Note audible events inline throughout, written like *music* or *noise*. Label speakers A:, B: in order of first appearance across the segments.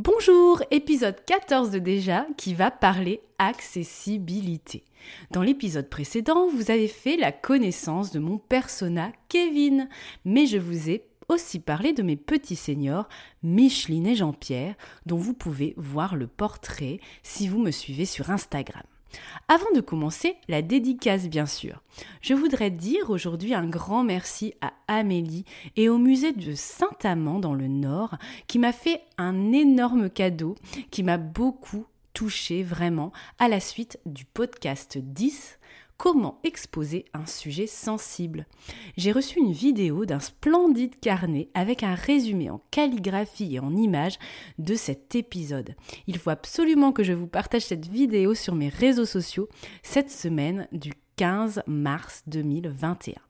A: Bonjour, épisode 14 de déjà qui va parler accessibilité. Dans l'épisode précédent, vous avez fait la connaissance de mon persona Kevin, mais je vous ai aussi parlé de mes petits seniors Micheline et Jean-Pierre, dont vous pouvez voir le portrait si vous me suivez sur Instagram. Avant de commencer, la dédicace bien sûr. Je voudrais dire aujourd'hui un grand merci à Amélie et au musée de Saint-Amand dans le Nord qui m'a fait un énorme cadeau qui m'a beaucoup touché vraiment à la suite du podcast 10 comment exposer un sujet sensible. J'ai reçu une vidéo d'un splendide carnet avec un résumé en calligraphie et en images de cet épisode. Il faut absolument que je vous partage cette vidéo sur mes réseaux sociaux cette semaine du 15 mars 2021.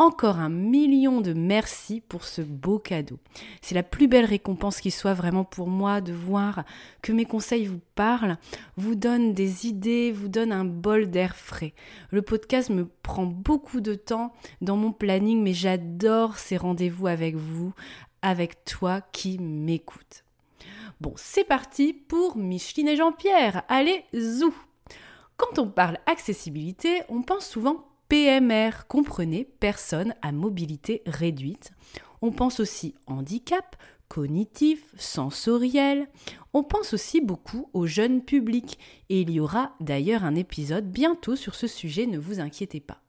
A: Encore un million de merci pour ce beau cadeau. C'est la plus belle récompense qui soit vraiment pour moi de voir que mes conseils vous parlent, vous donnent des idées, vous donnent un bol d'air frais. Le podcast me prend beaucoup de temps dans mon planning, mais j'adore ces rendez-vous avec vous, avec toi qui m'écoute. Bon, c'est parti pour Micheline et Jean-Pierre. Allez, zou Quand on parle accessibilité, on pense souvent PMR, comprenez, personnes à mobilité réduite. On pense aussi handicap, cognitif, sensoriel. On pense aussi beaucoup au jeune public et il y aura d'ailleurs un épisode bientôt sur ce sujet, ne vous inquiétez pas.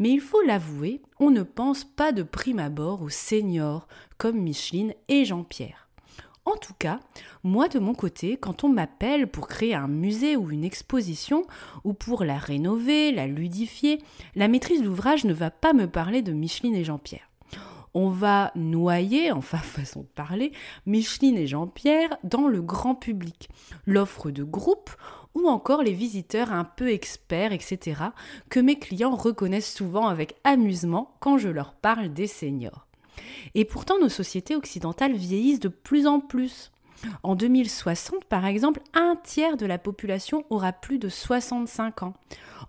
A: Mais il faut l'avouer, on ne pense pas de prime abord aux seniors comme Micheline et Jean-Pierre. En tout cas, moi de mon côté, quand on m'appelle pour créer un musée ou une exposition, ou pour la rénover, la ludifier, la maîtrise d'ouvrage ne va pas me parler de Micheline et Jean-Pierre. On va noyer, *laughs* enfin façon de parler, Micheline et Jean-Pierre dans le grand public, l'offre de groupe ou encore les visiteurs un peu experts, etc., que mes clients reconnaissent souvent avec amusement quand je leur parle des seniors. Et pourtant, nos sociétés occidentales vieillissent de plus en plus. En 2060, par exemple, un tiers de la population aura plus de 65 ans.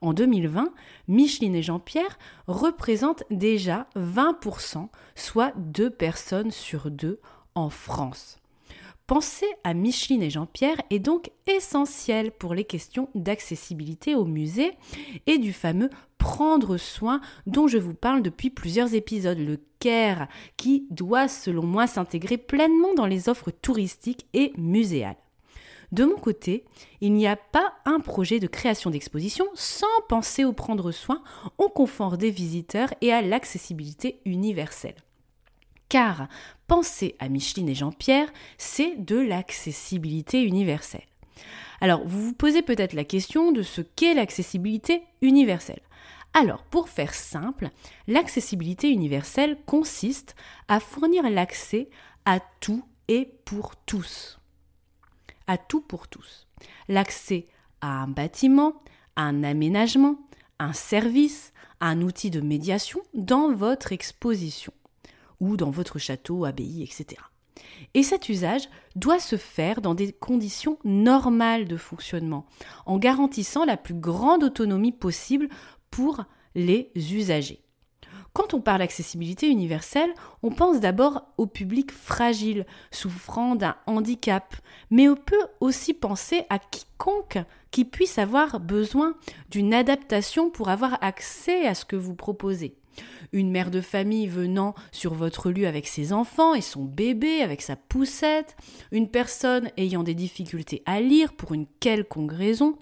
A: En 2020, Micheline et Jean-Pierre représentent déjà 20%, soit deux personnes sur deux en France. Penser à Micheline et Jean-Pierre est donc essentiel pour les questions d'accessibilité au musée et du fameux prendre soin dont je vous parle depuis plusieurs épisodes, le care, qui doit selon moi s'intégrer pleinement dans les offres touristiques et muséales. De mon côté, il n'y a pas un projet de création d'exposition sans penser au prendre soin, au confort des visiteurs et à l'accessibilité universelle. Car penser à Micheline et Jean-Pierre, c'est de l'accessibilité universelle. Alors, vous vous posez peut-être la question de ce qu'est l'accessibilité universelle. Alors, pour faire simple, l'accessibilité universelle consiste à fournir l'accès à tout et pour tous. À tout pour tous. L'accès à un bâtiment, à un aménagement, un service, un outil de médiation dans votre exposition ou dans votre château, abbaye, etc. Et cet usage doit se faire dans des conditions normales de fonctionnement, en garantissant la plus grande autonomie possible pour les usagers. Quand on parle d'accessibilité universelle, on pense d'abord au public fragile, souffrant d'un handicap, mais on peut aussi penser à quiconque qui puisse avoir besoin d'une adaptation pour avoir accès à ce que vous proposez une mère de famille venant sur votre lieu avec ses enfants et son bébé, avec sa poussette, une personne ayant des difficultés à lire pour une quelconque raison,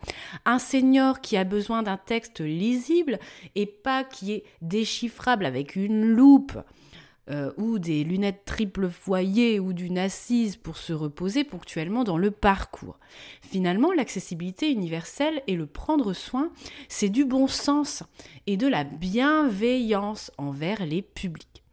A: un senior qui a besoin d'un texte lisible et pas qui est déchiffrable avec une loupe euh, ou des lunettes triple foyer ou d'une assise pour se reposer ponctuellement dans le parcours. Finalement, l'accessibilité universelle et le prendre soin, c'est du bon sens et de la bienveillance envers les publics.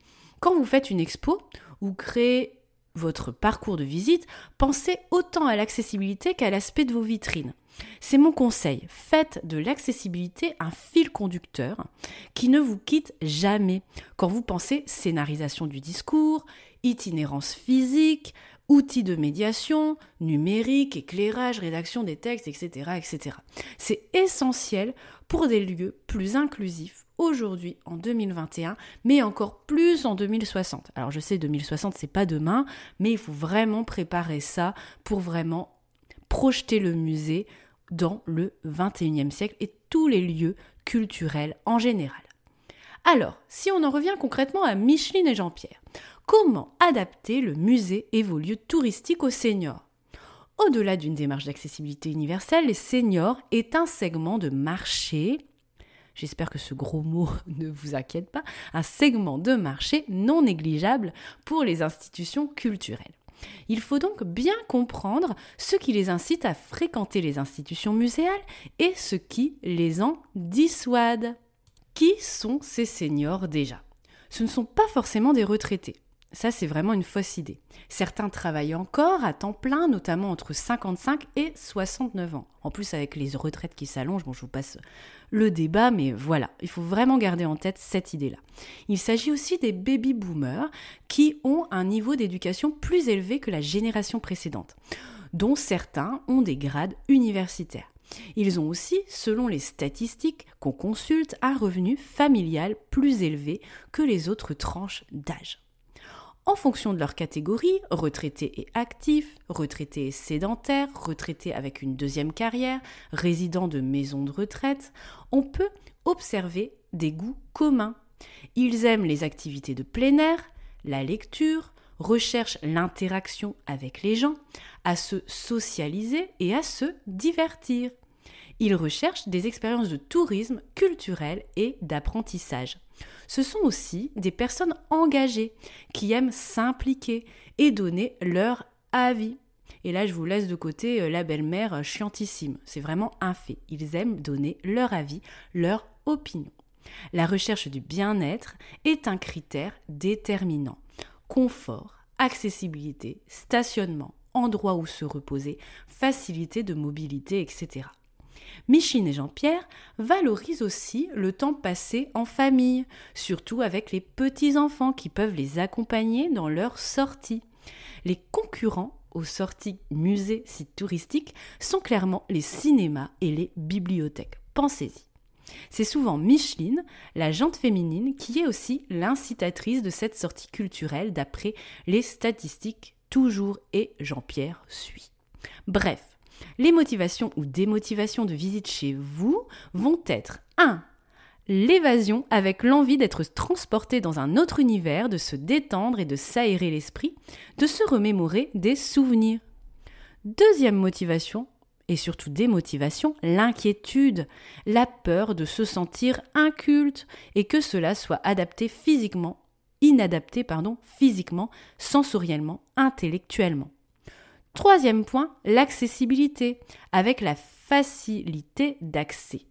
A: Quand vous faites une expo ou créez votre parcours de visite, pensez autant à l'accessibilité qu'à l'aspect de vos vitrines. C'est mon conseil, faites de l'accessibilité un fil conducteur qui ne vous quitte jamais quand vous pensez scénarisation du discours, itinérance physique, outils de médiation, numérique, éclairage, rédaction des textes, etc. etc. C'est essentiel pour des lieux plus inclusifs aujourd'hui en 2021, mais encore plus en 2060. Alors je sais 2060 c'est pas demain, mais il faut vraiment préparer ça pour vraiment projeter le musée dans le 21e siècle et tous les lieux culturels en général. Alors, si on en revient concrètement à Micheline et Jean-Pierre, comment adapter le musée et vos lieux touristiques aux seniors? Au-delà d'une démarche d'accessibilité universelle, les seniors est un segment de marché j'espère que ce gros mot *laughs* ne vous inquiète pas, un segment de marché non négligeable pour les institutions culturelles. Il faut donc bien comprendre ce qui les incite à fréquenter les institutions muséales et ce qui les en dissuade. Qui sont ces seniors déjà? Ce ne sont pas forcément des retraités. Ça, c'est vraiment une fausse idée. Certains travaillent encore à temps plein, notamment entre 55 et 69 ans. En plus, avec les retraites qui s'allongent, bon, je vous passe le débat, mais voilà, il faut vraiment garder en tête cette idée-là. Il s'agit aussi des baby boomers qui ont un niveau d'éducation plus élevé que la génération précédente, dont certains ont des grades universitaires. Ils ont aussi, selon les statistiques qu'on consulte, un revenu familial plus élevé que les autres tranches d'âge en fonction de leur catégorie, retraités et actifs, retraités et sédentaires, retraités avec une deuxième carrière, résidents de maisons de retraite, on peut observer des goûts communs. Ils aiment les activités de plein air, la lecture, recherchent l'interaction avec les gens, à se socialiser et à se divertir. Ils recherchent des expériences de tourisme culturel et d'apprentissage. Ce sont aussi des personnes engagées qui aiment s'impliquer et donner leur avis. Et là, je vous laisse de côté euh, la belle-mère euh, chiantissime. C'est vraiment un fait. Ils aiment donner leur avis, leur opinion. La recherche du bien-être est un critère déterminant. Confort, accessibilité, stationnement, endroit où se reposer, facilité de mobilité, etc. Micheline et Jean-Pierre valorisent aussi le temps passé en famille, surtout avec les petits-enfants qui peuvent les accompagner dans leurs sorties. Les concurrents aux sorties musées, sites touristiques sont clairement les cinémas et les bibliothèques. Pensez-y. C'est souvent Micheline, la jante féminine, qui est aussi l'incitatrice de cette sortie culturelle d'après les statistiques toujours et Jean-Pierre suit. Bref, les motivations ou démotivations de visite chez vous vont être 1. L'évasion avec l'envie d'être transporté dans un autre univers, de se détendre et de s'aérer l'esprit, de se remémorer des souvenirs. Deuxième motivation, et surtout démotivation, l'inquiétude, la peur de se sentir inculte et que cela soit adapté physiquement, inadapté pardon, physiquement, sensoriellement, intellectuellement. Troisième point, l'accessibilité, avec la facilité d'accès.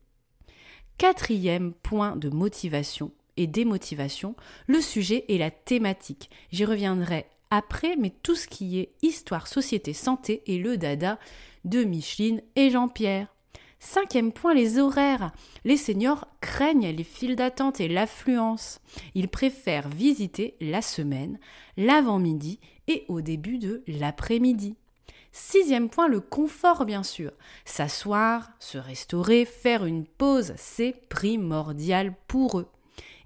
A: Quatrième point de motivation et démotivation, le sujet et la thématique. J'y reviendrai après, mais tout ce qui est histoire, société, santé et le dada de Micheline et Jean-Pierre. Cinquième point, les horaires. Les seniors craignent les files d'attente et l'affluence. Ils préfèrent visiter la semaine, l'avant-midi et au début de l'après-midi. Sixième point, le confort, bien sûr. S'asseoir, se restaurer, faire une pause, c'est primordial pour eux.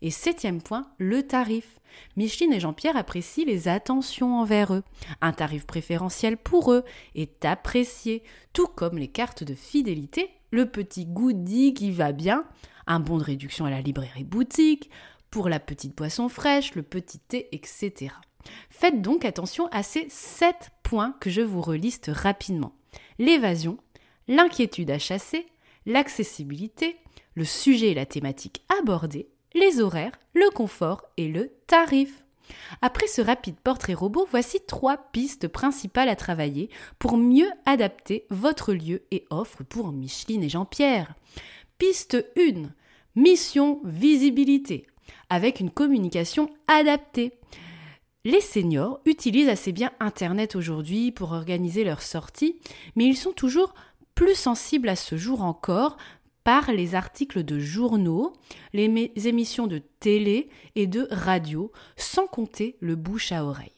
A: Et septième point, le tarif. Micheline et Jean-Pierre apprécient les attentions envers eux. Un tarif préférentiel pour eux est apprécié, tout comme les cartes de fidélité, le petit goodie qui va bien, un bon de réduction à la librairie boutique, pour la petite boisson fraîche, le petit thé, etc. Faites donc attention à ces sept que je vous reliste rapidement. L'évasion, l'inquiétude à chasser, l'accessibilité, le sujet et la thématique abordée, les horaires, le confort et le tarif. Après ce rapide portrait robot, voici trois pistes principales à travailler pour mieux adapter votre lieu et offre pour Micheline et Jean-Pierre. Piste 1. Mission visibilité avec une communication adaptée. Les seniors utilisent assez bien Internet aujourd'hui pour organiser leurs sorties, mais ils sont toujours plus sensibles à ce jour encore par les articles de journaux, les émissions de télé et de radio, sans compter le bouche à oreille.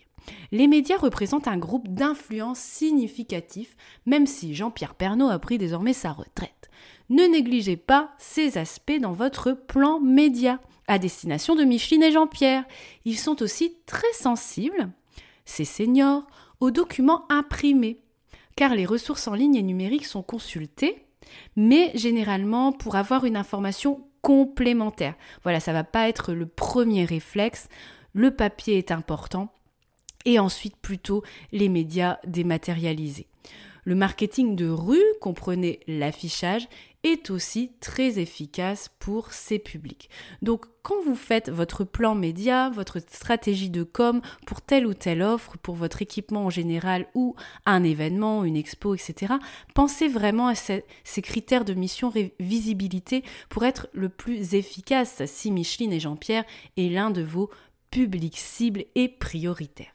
A: Les médias représentent un groupe d'influence significatif, même si Jean-Pierre Pernaud a pris désormais sa retraite. Ne négligez pas ces aspects dans votre plan média à destination de Micheline et Jean-Pierre. Ils sont aussi très sensibles, ces seniors, aux documents imprimés, car les ressources en ligne et numériques sont consultées, mais généralement pour avoir une information complémentaire. Voilà, ça va pas être le premier réflexe. Le papier est important et ensuite plutôt les médias dématérialisés. Le marketing de rue, comprenez l'affichage, est aussi très efficace pour ces publics. Donc quand vous faites votre plan média, votre stratégie de com pour telle ou telle offre, pour votre équipement en général ou un événement, une expo, etc., pensez vraiment à ces, critères de mission visibilité pour être le plus efficace si Micheline et Jean-Pierre est l'un de vos publics cibles et prioritaires.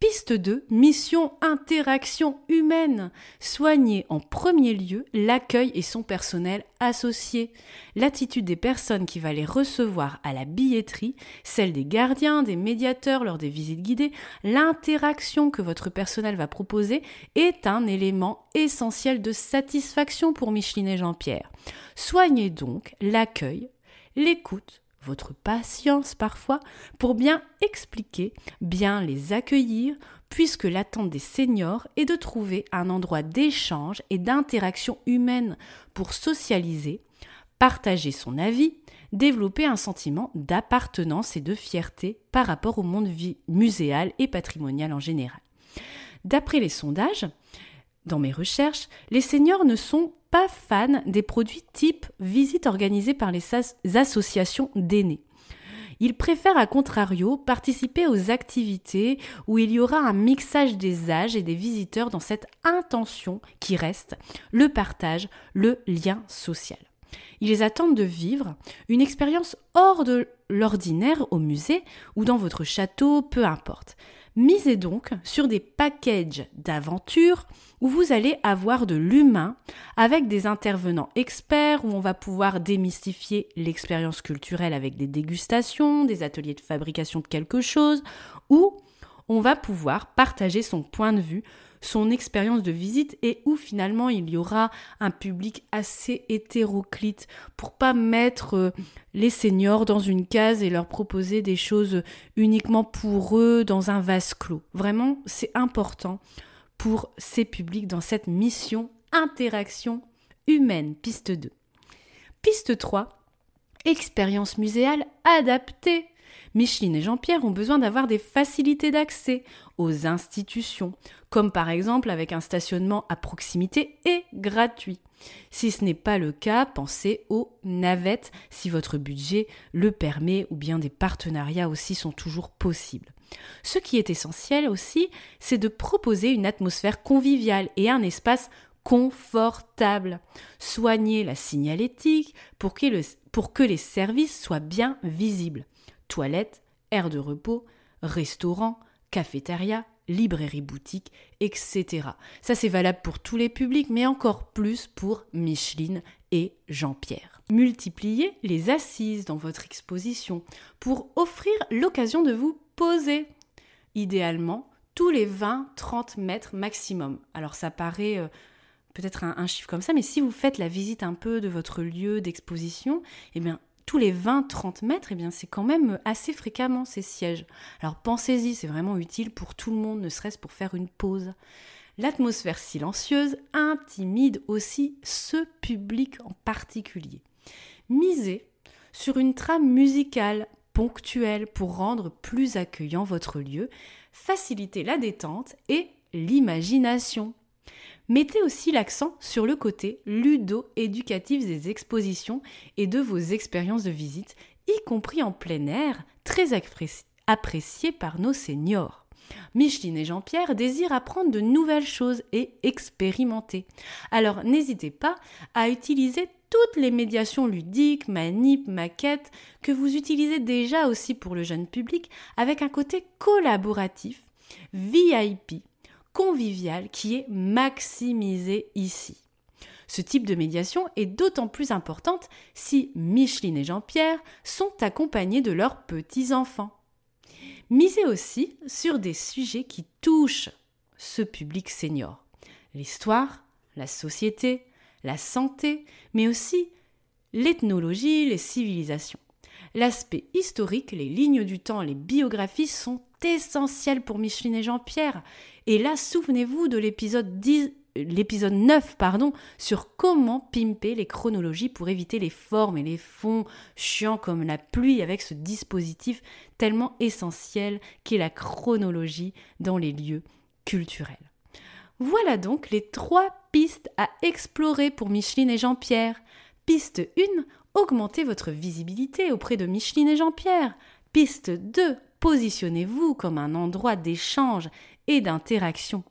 A: Piste 2, mission interaction humaine. Soigner en premier lieu l'accueil et son personnel associé. L'attitude des personnes qui va les recevoir à la billetterie, celle des gardiens, des médiateurs lors des visites guidées, l'interaction que votre personnel va proposer est un élément essentiel de satisfaction pour Micheline et Jean-Pierre. Soignez donc l'accueil, l'écoute, patience parfois pour bien expliquer, bien les accueillir, puisque l'attente des seniors est de trouver un endroit d'échange et d'interaction humaine pour socialiser, partager son avis, développer un sentiment d'appartenance et de fierté par rapport au monde muséal et patrimonial en général. D'après les sondages, dans mes recherches, les seniors ne sont pas fans des produits type visite organisée par les associations d'aînés. Ils préfèrent à contrario participer aux activités où il y aura un mixage des âges et des visiteurs dans cette intention qui reste le partage, le lien social. Ils attendent de vivre une expérience hors de l'ordinaire au musée ou dans votre château, peu importe. Misez donc sur des packages d'aventure où vous allez avoir de l'humain avec des intervenants experts où on va pouvoir démystifier l'expérience culturelle avec des dégustations, des ateliers de fabrication de quelque chose, où on va pouvoir partager son point de vue son expérience de visite et où finalement il y aura un public assez hétéroclite pour pas mettre euh, les seniors dans une case et leur proposer des choses uniquement pour eux dans un vase clos. Vraiment, c'est important pour ces publics dans cette mission interaction humaine, piste 2. Piste 3, expérience muséale adaptée. Micheline et Jean-Pierre ont besoin d'avoir des facilités d'accès aux institutions, comme par exemple avec un stationnement à proximité et gratuit. Si ce n'est pas le cas, pensez aux navettes si votre budget le permet ou bien des partenariats aussi sont toujours possibles. Ce qui est essentiel aussi, c'est de proposer une atmosphère conviviale et un espace confortable. Soignez la signalétique pour que, pour que les services soient bien visibles. Toilettes, aires de repos, restaurants, cafétéria, librairie boutique, etc. Ça c'est valable pour tous les publics, mais encore plus pour Micheline et Jean-Pierre. Multipliez les assises dans votre exposition pour offrir l'occasion de vous poser. Idéalement, tous les 20-30 mètres maximum. Alors ça paraît euh, peut-être un, chiffre comme ça, mais si vous faites la visite un peu de votre lieu d'exposition, eh bien tous les 20-30 mètres, eh bien c'est quand même assez fréquemment ces sièges. Alors pensez-y, c'est vraiment utile pour tout le monde, ne serait-ce pour faire une pause. L'atmosphère silencieuse intimide aussi ce public en particulier. Misez sur une trame musicale ponctuelle pour rendre plus accueillant votre lieu, faciliter la détente et l'imagination. Mettez aussi l'accent sur le côté ludo-éducatif des expositions et de vos expériences de visite, y compris en plein air, très apprécié par nos seniors. Micheline et Jean-Pierre désirent apprendre de nouvelles choses et expérimenter. Alors n'hésitez pas à utiliser toutes les médiations ludiques, manip, maquettes que vous utilisez déjà aussi pour le jeune public avec un côté collaboratif, VIP, convivial qui est maximisé ici. Ce type de médiation est d'autant plus importante si Micheline et Jean-Pierre sont accompagnés de leurs petits-enfants. Misez aussi sur des sujets qui touchent ce public senior. L'histoire, la société, la santé, mais aussi l'ethnologie, les civilisations. L'aspect historique, les lignes du temps, les biographies sont essentielles pour Micheline et Jean-Pierre. Et là, souvenez-vous de l'épisode 10, l'épisode 9 pardon, sur comment pimper les chronologies pour éviter les formes et les fonds chiants comme la pluie avec ce dispositif tellement essentiel qu'est la chronologie dans les lieux culturels. Voilà donc les trois pistes à explorer pour Micheline et Jean-Pierre. Piste 1, augmentez votre visibilité auprès de Micheline et Jean-Pierre. Piste 2, positionnez-vous comme un endroit d'échange et d'interaction.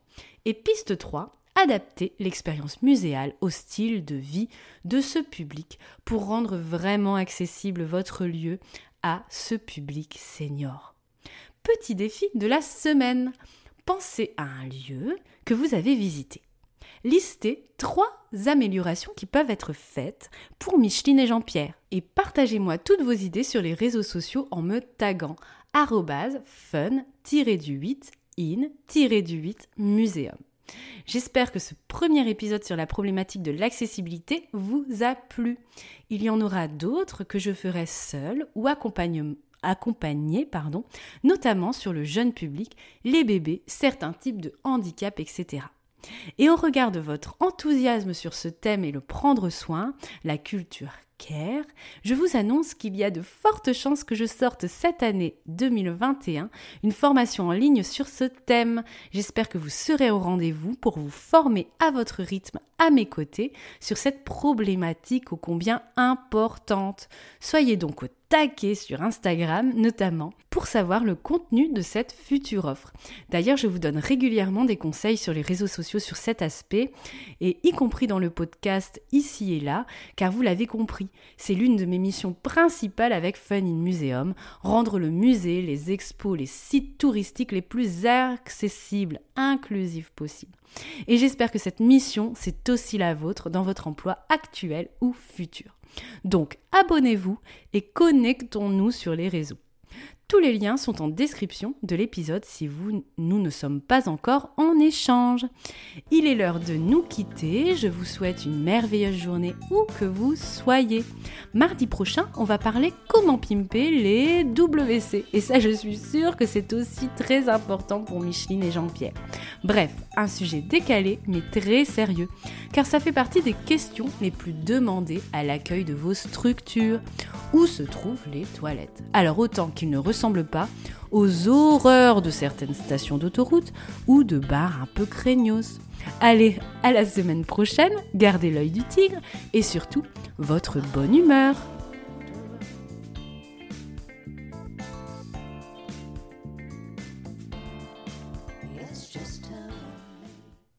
A: Et piste 3, adapter l'expérience muséale au style de vie de ce public pour rendre vraiment accessible votre lieu à ce public senior. Petit défi de la semaine. Pensez à un lieu que vous avez visité. Listez trois améliorations qui peuvent être faites pour Micheline et Jean-Pierre et partagez-moi toutes vos idées sur les réseaux sociaux en me taguant fun-du-8 in-du-8 muséum. J'espère que ce premier épisode sur la problématique de l'accessibilité vous a plu. Il y en aura d'autres que je ferai seul ou accompagné, pardon, notamment sur le jeune public, les bébés, certains types de handicap, etc. Et au regard de votre enthousiasme sur ce thème et le prendre soin, la culture je vous annonce qu'il y a de fortes chances que je sorte cette année 2021 une formation en ligne sur ce thème. J'espère que vous serez au rendez-vous pour vous former à votre rythme à mes côtés sur cette problématique ô combien importante. Soyez donc au taquet sur Instagram notamment pour savoir le contenu de cette future offre. D'ailleurs, je vous donne régulièrement des conseils sur les réseaux sociaux sur cet aspect et y compris dans le podcast ici et là, car vous l'avez compris, c'est l'une de mes missions principales avec Fun in Museum, rendre le musée, les expos, les sites touristiques les plus accessibles, inclusifs possibles. Et j'espère que cette mission, c'est aussi la vôtre dans votre emploi actuel ou futur. Donc abonnez-vous et connectons-nous sur les réseaux. Tous les liens sont en description de l'épisode si vous, nous ne sommes pas encore en échange. Il est l'heure de nous quitter. Je vous souhaite une merveilleuse journée où que vous soyez. Mardi prochain, on va parler comment pimper les WC. Et ça, je suis sûre que c'est aussi très important pour Micheline et Jean-Pierre. Bref, un sujet décalé mais très sérieux, car ça fait partie des questions les plus demandées à l'accueil de vos structures. Où se trouvent les toilettes? Alors autant qu'ils ne ressemblent pas aux horreurs de certaines stations d'autoroute ou de bars un peu craignos. Allez, à la semaine prochaine, gardez l'œil du tigre et surtout votre bonne humeur.